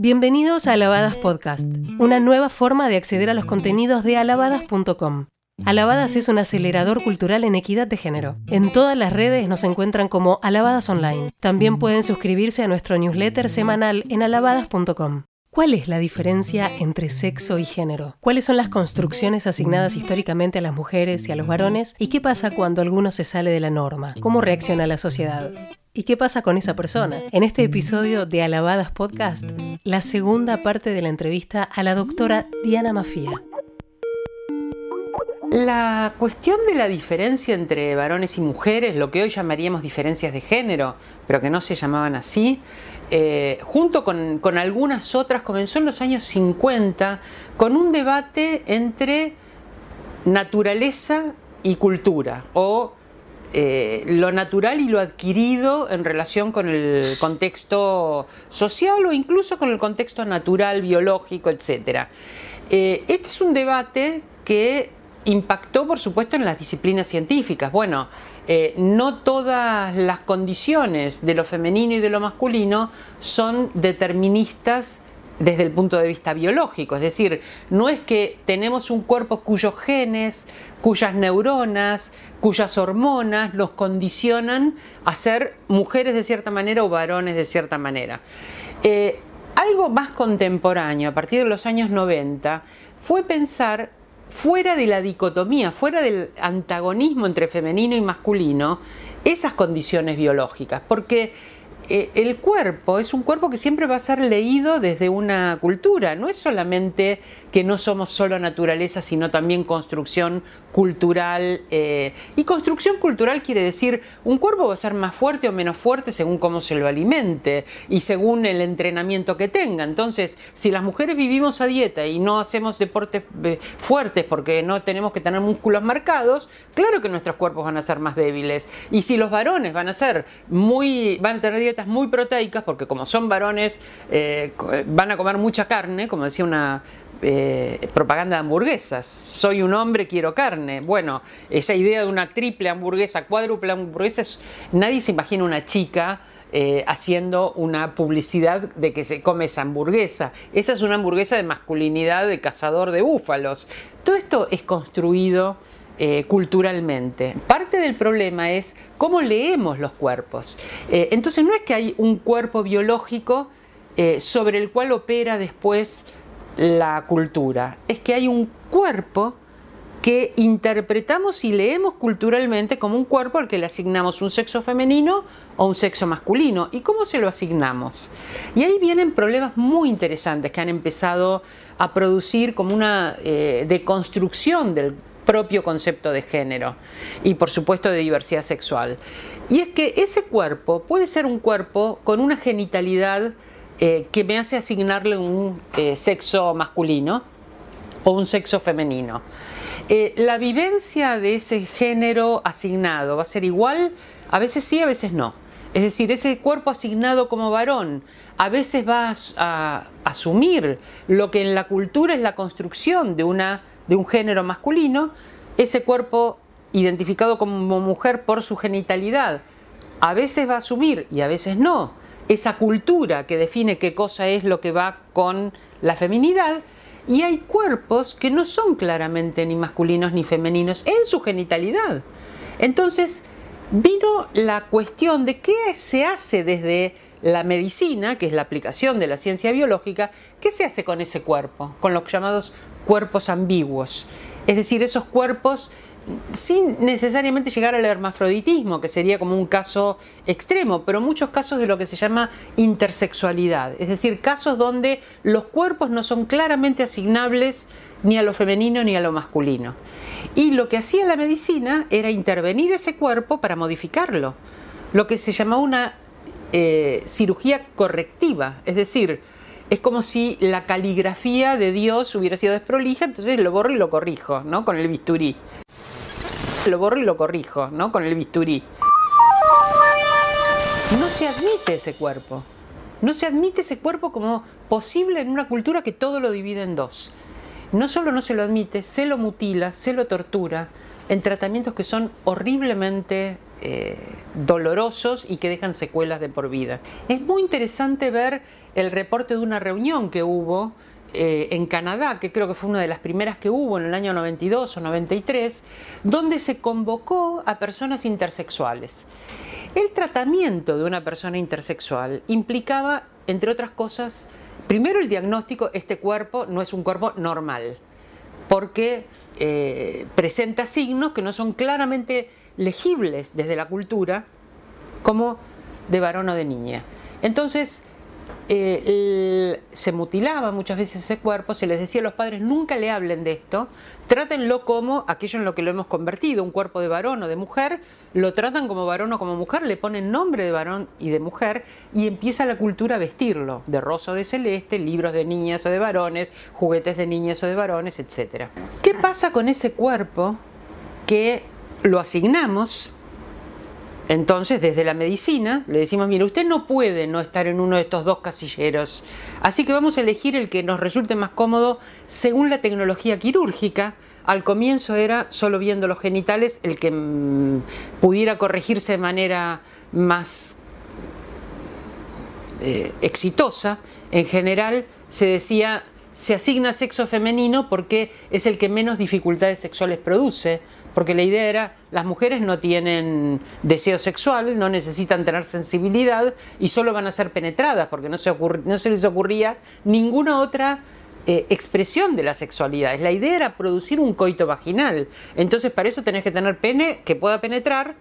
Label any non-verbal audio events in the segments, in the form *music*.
Bienvenidos a Alabadas Podcast, una nueva forma de acceder a los contenidos de alabadas.com. Alabadas es un acelerador cultural en equidad de género. En todas las redes nos encuentran como Alabadas Online. También pueden suscribirse a nuestro newsletter semanal en alabadas.com. ¿Cuál es la diferencia entre sexo y género? ¿Cuáles son las construcciones asignadas históricamente a las mujeres y a los varones? ¿Y qué pasa cuando alguno se sale de la norma? ¿Cómo reacciona la sociedad? ¿Y qué pasa con esa persona? En este episodio de Alabadas Podcast, la segunda parte de la entrevista a la doctora Diana Mafía. La cuestión de la diferencia entre varones y mujeres, lo que hoy llamaríamos diferencias de género, pero que no se llamaban así, eh, junto con, con algunas otras, comenzó en los años 50 con un debate entre naturaleza y cultura, o eh, lo natural y lo adquirido en relación con el contexto social o incluso con el contexto natural, biológico, etc. Eh, este es un debate que impactó, por supuesto, en las disciplinas científicas. Bueno, eh, no todas las condiciones de lo femenino y de lo masculino son deterministas desde el punto de vista biológico. Es decir, no es que tenemos un cuerpo cuyos genes, cuyas neuronas, cuyas hormonas los condicionan a ser mujeres de cierta manera o varones de cierta manera. Eh, algo más contemporáneo, a partir de los años 90, fue pensar fuera de la dicotomía, fuera del antagonismo entre femenino y masculino, esas condiciones biológicas, porque el cuerpo es un cuerpo que siempre va a ser leído desde una cultura, no es solamente que no somos solo naturaleza, sino también construcción cultural. Eh, y construcción cultural quiere decir, un cuerpo va a ser más fuerte o menos fuerte según cómo se lo alimente y según el entrenamiento que tenga. Entonces, si las mujeres vivimos a dieta y no hacemos deportes eh, fuertes porque no tenemos que tener músculos marcados, claro que nuestros cuerpos van a ser más débiles. Y si los varones van a ser muy, van a tener muy proteicas, porque como son varones, eh, van a comer mucha carne, como decía una eh, propaganda de hamburguesas. Soy un hombre, quiero carne. Bueno, esa idea de una triple hamburguesa, cuádruple hamburguesa, nadie se imagina una chica eh, haciendo una publicidad de que se come esa hamburguesa. Esa es una hamburguesa de masculinidad de cazador de búfalos. Todo esto es construido eh, culturalmente. Parte del problema es cómo leemos los cuerpos. Eh, entonces no es que hay un cuerpo biológico eh, sobre el cual opera después la cultura, es que hay un cuerpo que interpretamos y leemos culturalmente como un cuerpo al que le asignamos un sexo femenino o un sexo masculino. ¿Y cómo se lo asignamos? Y ahí vienen problemas muy interesantes que han empezado a producir como una deconstrucción del propio concepto de género y por supuesto de diversidad sexual. Y es que ese cuerpo puede ser un cuerpo con una genitalidad eh, que me hace asignarle un eh, sexo masculino o un sexo femenino. Eh, la vivencia de ese género asignado va a ser igual, a veces sí, a veces no. Es decir, ese cuerpo asignado como varón a veces va a, asumir lo que en la cultura es la construcción de, una, de un género masculino, ese cuerpo identificado como mujer por su genitalidad, a veces va a asumir y a veces no. Esa cultura que define qué cosa es lo que va con la feminidad, y hay cuerpos que no son claramente ni masculinos ni femeninos en su genitalidad. Entonces, vino la cuestión de qué se hace desde la medicina, que es la aplicación de la ciencia biológica, qué se hace con ese cuerpo, con los llamados cuerpos ambiguos. Es decir, esos cuerpos sin necesariamente llegar al hermafroditismo, que sería como un caso extremo, pero muchos casos de lo que se llama intersexualidad, es decir, casos donde los cuerpos no son claramente asignables ni a lo femenino ni a lo masculino. Y lo que hacía la medicina era intervenir ese cuerpo para modificarlo, lo que se llamaba una eh, cirugía correctiva, es decir, es como si la caligrafía de Dios hubiera sido desprolija, entonces lo borro y lo corrijo, ¿no? Con el bisturí. Lo borro y lo corrijo, ¿no? Con el bisturí. No se admite ese cuerpo. No se admite ese cuerpo como posible en una cultura que todo lo divide en dos no solo no se lo admite, se lo mutila, se lo tortura en tratamientos que son horriblemente eh, dolorosos y que dejan secuelas de por vida. Es muy interesante ver el reporte de una reunión que hubo eh, en Canadá, que creo que fue una de las primeras que hubo en el año 92 o 93, donde se convocó a personas intersexuales. El tratamiento de una persona intersexual implicaba, entre otras cosas, primero el diagnóstico, este cuerpo no es un cuerpo normal, porque eh, presenta signos que no son claramente legibles desde la cultura como de varón o de niña. Entonces, eh, se mutilaba muchas veces ese cuerpo, se les decía a los padres nunca le hablen de esto, trátenlo como aquello en lo que lo hemos convertido, un cuerpo de varón o de mujer, lo tratan como varón o como mujer, le ponen nombre de varón y de mujer y empieza la cultura a vestirlo, de rosa o de celeste, libros de niñas o de varones, juguetes de niñas o de varones, etc. ¿Qué pasa con ese cuerpo que lo asignamos. Entonces, desde la medicina, le decimos, mire, usted no puede no estar en uno de estos dos casilleros, así que vamos a elegir el que nos resulte más cómodo según la tecnología quirúrgica. Al comienzo era solo viendo los genitales el que mm, pudiera corregirse de manera más eh, exitosa. En general se decía, se asigna sexo femenino porque es el que menos dificultades sexuales produce, porque la idea era, las mujeres no tienen deseo sexual, no necesitan tener sensibilidad y solo van a ser penetradas, porque no se, no se les ocurría ninguna otra eh, expresión de la sexualidad. La idea era producir un coito vaginal. Entonces para eso tenés que tener pene que pueda penetrar,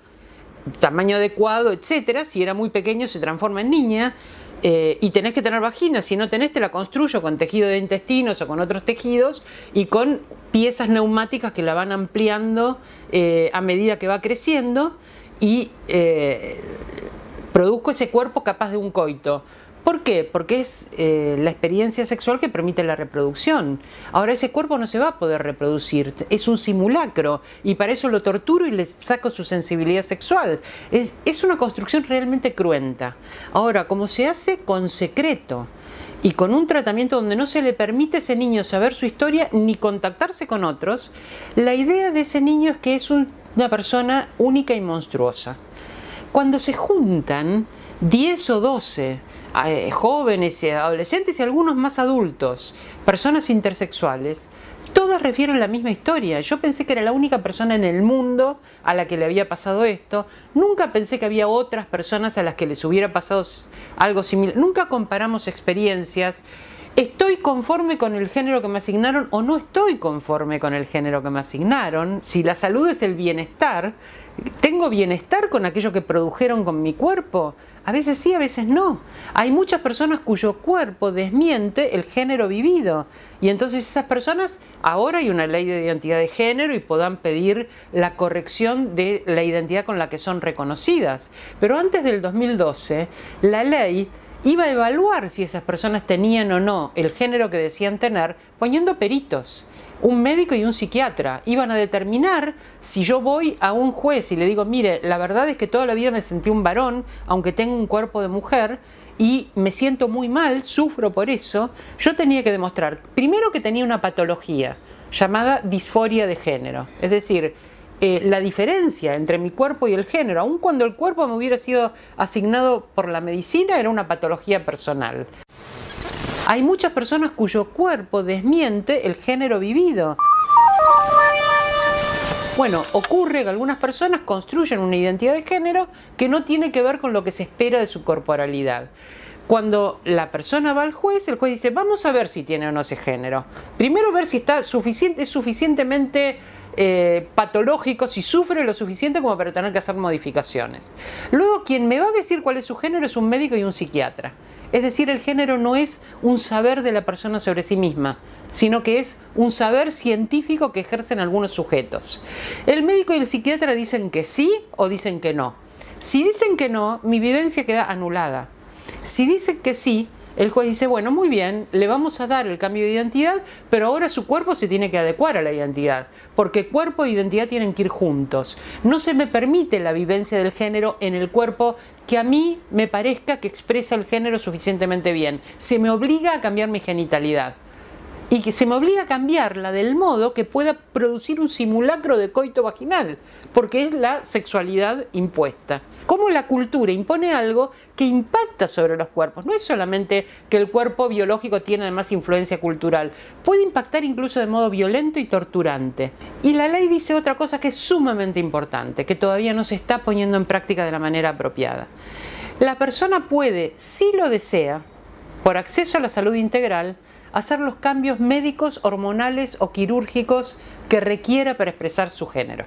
tamaño adecuado, etcétera. Si era muy pequeño se transforma en niña. Eh, y tenés que tener vagina, si no tenés te la construyo con tejido de intestinos o con otros tejidos y con piezas neumáticas que la van ampliando eh, a medida que va creciendo y eh, produzco ese cuerpo capaz de un coito. ¿Por qué? Porque es eh, la experiencia sexual que permite la reproducción. Ahora ese cuerpo no se va a poder reproducir, es un simulacro y para eso lo torturo y le saco su sensibilidad sexual. Es, es una construcción realmente cruenta. Ahora, como se hace con secreto, y con un tratamiento donde no se le permite a ese niño saber su historia ni contactarse con otros, la idea de ese niño es que es una persona única y monstruosa. Cuando se juntan 10 o 12 eh, jóvenes y adolescentes y algunos más adultos, personas intersexuales, todas refieren la misma historia. Yo pensé que era la única persona en el mundo a la que le había pasado esto. Nunca pensé que había otras personas a las que les hubiera pasado algo similar. Nunca comparamos experiencias. ¿Estoy conforme con el género que me asignaron o no estoy conforme con el género que me asignaron? Si la salud es el bienestar, ¿tengo bienestar con aquello que produjeron con mi cuerpo? A veces sí, a veces no. Hay muchas personas cuyo cuerpo desmiente el género vivido. Y entonces esas personas, ahora hay una ley de identidad de género y puedan pedir la corrección de la identidad con la que son reconocidas. Pero antes del 2012, la ley iba a evaluar si esas personas tenían o no el género que decían tener poniendo peritos. Un médico y un psiquiatra iban a determinar si yo voy a un juez y le digo, mire, la verdad es que toda la vida me sentí un varón, aunque tengo un cuerpo de mujer, y me siento muy mal, sufro por eso, yo tenía que demostrar, primero que tenía una patología llamada disforia de género. Es decir, eh, la diferencia entre mi cuerpo y el género, aun cuando el cuerpo me hubiera sido asignado por la medicina, era una patología personal. Hay muchas personas cuyo cuerpo desmiente el género vivido. Bueno, ocurre que algunas personas construyen una identidad de género que no tiene que ver con lo que se espera de su corporalidad. Cuando la persona va al juez, el juez dice, vamos a ver si tiene o no ese género. Primero ver si está suficiente, es suficientemente eh, patológico, si sufre lo suficiente como para tener que hacer modificaciones. Luego, quien me va a decir cuál es su género es un médico y un psiquiatra. Es decir, el género no es un saber de la persona sobre sí misma, sino que es un saber científico que ejercen algunos sujetos. El médico y el psiquiatra dicen que sí o dicen que no. Si dicen que no, mi vivencia queda anulada. Si dicen que sí, el juez dice, bueno, muy bien, le vamos a dar el cambio de identidad, pero ahora su cuerpo se tiene que adecuar a la identidad, porque cuerpo e identidad tienen que ir juntos. No se me permite la vivencia del género en el cuerpo que a mí me parezca que expresa el género suficientemente bien. Se me obliga a cambiar mi genitalidad. Y que se me obliga a cambiarla del modo que pueda producir un simulacro de coito vaginal, porque es la sexualidad impuesta. Cómo la cultura impone algo que impacta sobre los cuerpos. No es solamente que el cuerpo biológico tiene además influencia cultural, puede impactar incluso de modo violento y torturante. Y la ley dice otra cosa que es sumamente importante, que todavía no se está poniendo en práctica de la manera apropiada. La persona puede, si lo desea, por acceso a la salud integral, hacer los cambios médicos, hormonales o quirúrgicos que requiera para expresar su género.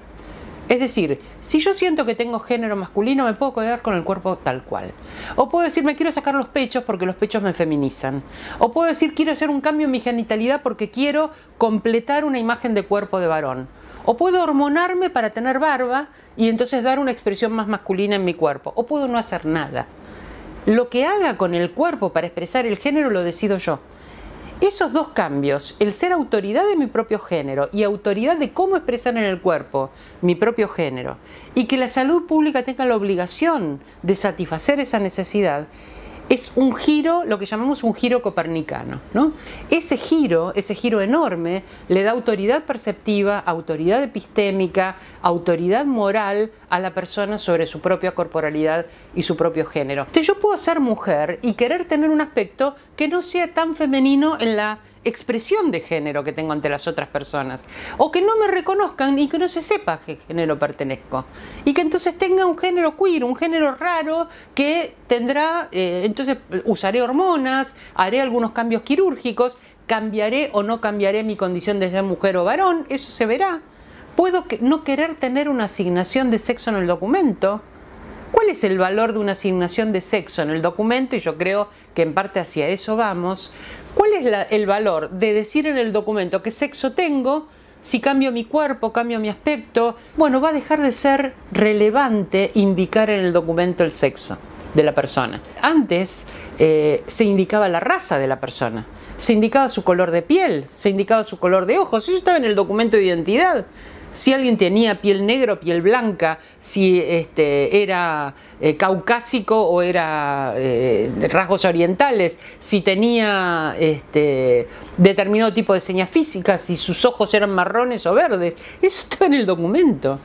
Es decir, si yo siento que tengo género masculino, me puedo quedar con el cuerpo tal cual. O puedo decir, me quiero sacar los pechos porque los pechos me feminizan. O puedo decir, quiero hacer un cambio en mi genitalidad porque quiero completar una imagen de cuerpo de varón. O puedo hormonarme para tener barba y entonces dar una expresión más masculina en mi cuerpo. O puedo no hacer nada. Lo que haga con el cuerpo para expresar el género lo decido yo. Esos dos cambios, el ser autoridad de mi propio género y autoridad de cómo expresar en el cuerpo mi propio género, y que la salud pública tenga la obligación de satisfacer esa necesidad, es un giro, lo que llamamos un giro copernicano. ¿no? Ese giro, ese giro enorme, le da autoridad perceptiva, autoridad epistémica, autoridad moral a la persona sobre su propia corporalidad y su propio género. Entonces yo puedo ser mujer y querer tener un aspecto que no sea tan femenino en la expresión de género que tengo ante las otras personas. O que no me reconozcan y que no se sepa a qué género pertenezco. Y que entonces tenga un género queer, un género raro que tendrá, eh, entonces usaré hormonas, haré algunos cambios quirúrgicos, cambiaré o no cambiaré mi condición de ser mujer o varón, eso se verá. Puedo no querer tener una asignación de sexo en el documento ¿Cuál es el valor de una asignación de sexo en el documento? Y yo creo que en parte hacia eso vamos. ¿Cuál es el valor de decir en el documento qué sexo tengo? Si cambio mi cuerpo, cambio mi aspecto, bueno, va a dejar de ser relevante indicar en el documento el sexo de la persona. Antes eh, se indicaba la raza de la persona, se indicaba su color de piel, se indicaba su color de ojos, eso estaba en el documento de identidad si alguien tenía piel negra o piel blanca, si este, era eh, caucásico o era eh, rasgos orientales, si tenía este, determinado tipo de señas físicas, si sus ojos eran marrones o verdes. Eso estaba en el documento.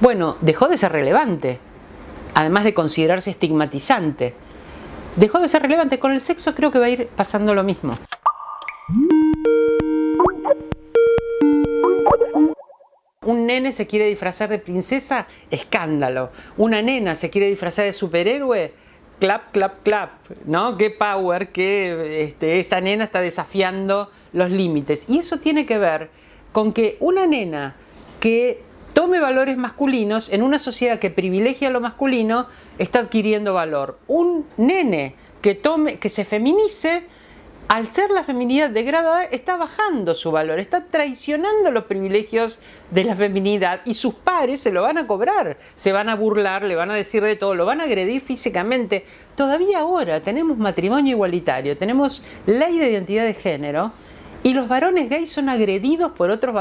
Bueno, dejó de ser relevante, además de considerarse estigmatizante. Dejó de ser relevante. Con el sexo creo que va a ir pasando lo mismo. Un nene se quiere disfrazar de princesa, escándalo. Una nena se quiere disfrazar de superhéroe, clap, clap, clap, ¿no? Qué power, que este, esta nena está desafiando los límites. Y eso tiene que ver con que una nena que tome valores masculinos en una sociedad que privilegia lo masculino está adquiriendo valor. Un nene que tome, que se feminice, al ser la feminidad degradada, está bajando su valor, está traicionando los privilegios de la feminidad y sus pares se lo van a cobrar, se van a burlar, le van a decir de todo, lo van a agredir físicamente. Todavía ahora tenemos matrimonio igualitario, tenemos ley de identidad de género y los varones gays son agredidos por otros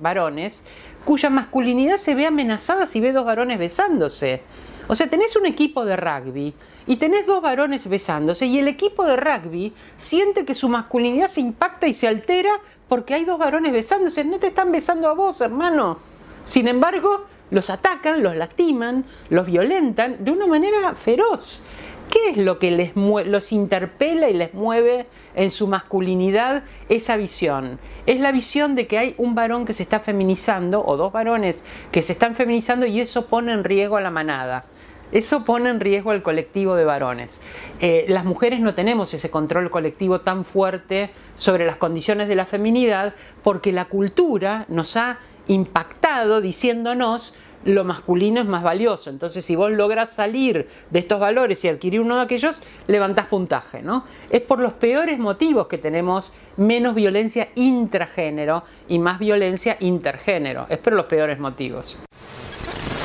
varones cuya masculinidad se ve amenazada si ve dos varones besándose. O sea, tenés un equipo de rugby y tenés dos varones besándose y el equipo de rugby siente que su masculinidad se impacta y se altera porque hay dos varones besándose. No te están besando a vos, hermano. Sin embargo, los atacan, los lastiman, los violentan de una manera feroz. ¿Qué es lo que les los interpela y les mueve en su masculinidad esa visión? Es la visión de que hay un varón que se está feminizando o dos varones que se están feminizando y eso pone en riesgo a la manada. Eso pone en riesgo al colectivo de varones. Eh, las mujeres no tenemos ese control colectivo tan fuerte sobre las condiciones de la feminidad porque la cultura nos ha impactado diciéndonos lo masculino es más valioso. Entonces, si vos logras salir de estos valores y adquirir uno de aquellos, levantás puntaje, ¿no? Es por los peores motivos que tenemos menos violencia intragénero y más violencia intergénero. Es por los peores motivos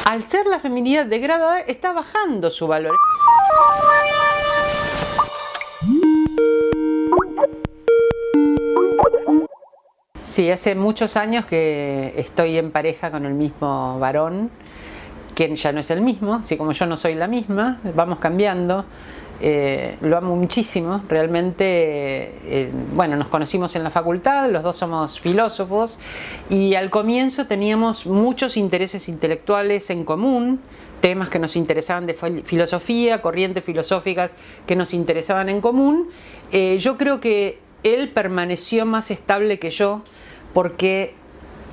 al ser la feminidad degradada, está bajando su valor. Sí, hace muchos años que estoy en pareja con el mismo varón quien ya no es el mismo, así como yo no soy la misma, vamos cambiando. Eh, lo amo muchísimo, realmente, eh, bueno, nos conocimos en la facultad, los dos somos filósofos y al comienzo teníamos muchos intereses intelectuales en común, temas que nos interesaban de filosofía, corrientes filosóficas que nos interesaban en común. Eh, yo creo que él permaneció más estable que yo porque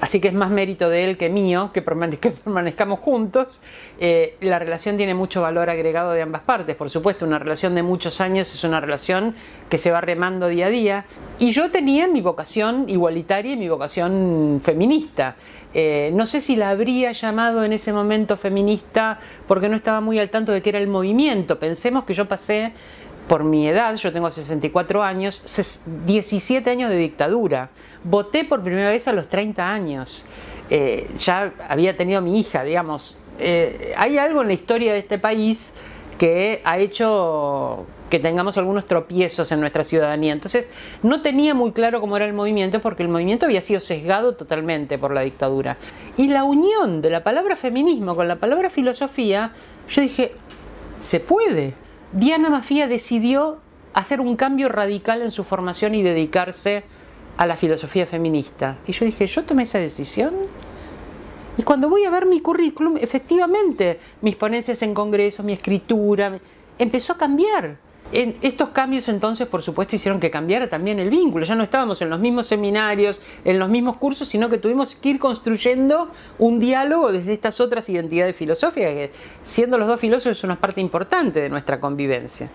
Así que es más mérito de él que mío *laughs* que, permanezcamos juntos. Eh, la relación tiene mucho valor agregado de ambas partes. Por supuesto, una relación de muchos años es una relación que se va remando día a día. Y yo tenía mi vocación igualitaria y mi vocación feminista. Eh, no sé si la habría llamado en ese momento feminista porque no estaba muy al tanto de qué era el movimiento. Pensemos que yo pasé por mi edad, yo tengo 64 años, 17 años de dictadura. Voté por primera vez a los 30 años. Eh, ya había tenido mi hija, digamos. Eh, hay algo en la historia de este país que ha hecho que tengamos algunos tropiezos en nuestra ciudadanía. Entonces, no tenía muy claro cómo era el movimiento porque el movimiento había sido sesgado totalmente por la dictadura. Y la unión de la palabra feminismo con la palabra filosofía, yo dije, se puede. Diana Mafia decidió hacer un cambio radical en su formación y dedicarse a la filosofía feminista. Y yo dije, yo tomé esa decisión. Y cuando voy a ver mi currículum, efectivamente, mis ponencias en congresos, mi escritura, empezó a cambiar estos cambios entonces, por supuesto, hicieron que cambiara también el vínculo. Ya no estábamos en los mismos seminarios, en los mismos cursos, sino que tuvimos que ir construyendo un diálogo desde estas otras identidades filosóficas, que siendo los dos filósofos es una parte importante de nuestra convivencia.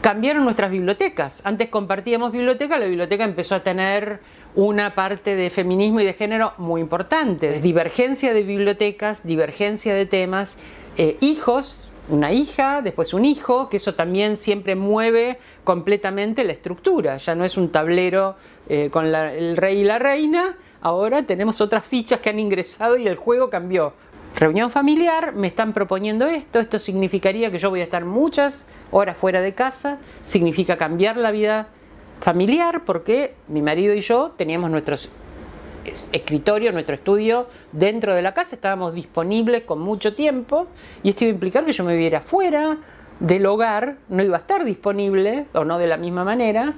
Cambiaron nuestras bibliotecas. Antes compartíamos biblioteca, la biblioteca empezó a tener una parte de feminismo y de género muy importante. Divergencia de bibliotecas, divergencia de temas, eh, hijos una hija, después un hijo, que eso también siempre mueve completamente la estructura. Ya no es un tablero eh, con el rey y la reina, ahora tenemos otras fichas que han ingresado y el juego cambió. Reunión familiar, me están proponiendo esto, esto significaría que yo voy a estar muchas horas fuera de casa, significa cambiar la vida familiar porque mi marido y yo teníamos nuestros escritorio, nuestro estudio dentro de la casa, estábamos disponibles con mucho tiempo y esto iba a implicar que yo me viera fuera del hogar, no iba a estar disponible o no de la misma manera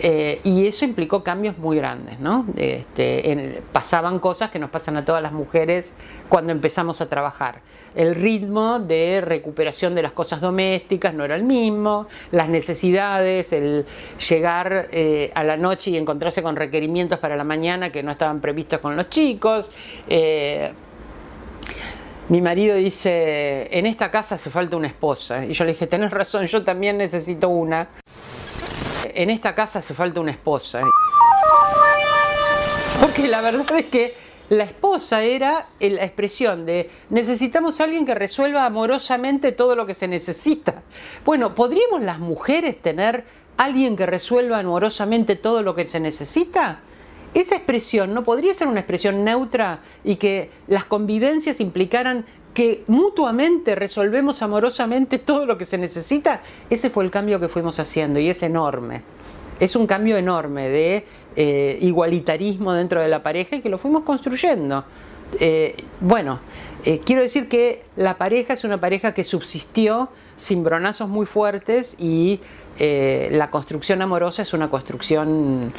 eh, y eso implicó cambios muy grandes, ¿no? Este, pasaban cosas que nos pasan a todas las mujeres cuando empezamos a trabajar. El ritmo de recuperación de las cosas domésticas no era el mismo, las necesidades, el llegar eh, a la noche y encontrarse con requerimientos para la mañana que no estaban previstos con los chicos. Eh, mi marido dice, en esta casa hace falta una esposa. Y yo le dije, tenés razón, yo también necesito una en esta casa hace falta una esposa. Porque la verdad es que la esposa era la expresión de necesitamos a alguien que resuelva amorosamente todo lo que se necesita. Bueno, ¿podríamos las mujeres tener alguien que resuelva amorosamente todo lo que se necesita? Esa expresión no podría ser una expresión neutra y que las convivencias implicaran que mutuamente resolvemos amorosamente todo lo que se necesita, ese fue el cambio que fuimos haciendo y es enorme. Es un cambio enorme de eh, igualitarismo dentro de la pareja y que lo fuimos construyendo. Eh, bueno, eh, quiero decir que la pareja es una pareja que subsistió sin bronazos muy fuertes y la construcción amorosa es una construcción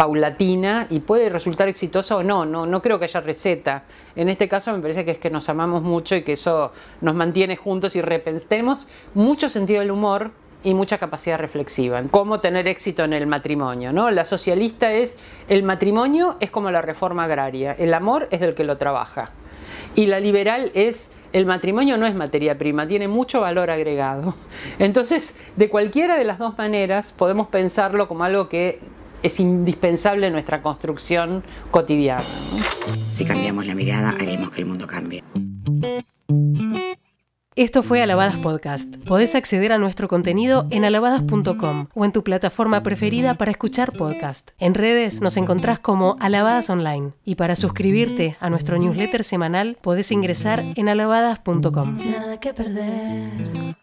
paulatina y puede resultar exitosa o no, no, no creo que haya receta. En este caso me parece que es que nos amamos mucho y que eso nos mantiene juntos y repensemos mucho sentido del humor y mucha capacidad reflexiva. Cómo tener éxito en el matrimonio, ¿no? La socialista es el matrimonio es como la reforma agraria, el amor es del que lo trabaja. Y la liberal es el matrimonio no es materia prima, tiene mucho valor agregado. *laughs* Entonces, de cualquiera de las dos maneras podemos pensarlo como algo que es indispensable en nuestra construcción cotidiana. Si cambiamos la mirada, haremos que el mundo cambie. Esto fue Alabadas Podcast. Podés acceder a nuestro contenido en alabadas.com o en tu plataforma preferida para escuchar podcast. En redes nos encontrás como Alabadas Online y para suscribirte a nuestro newsletter semanal podés ingresar en alabadas.com. Nada que perder.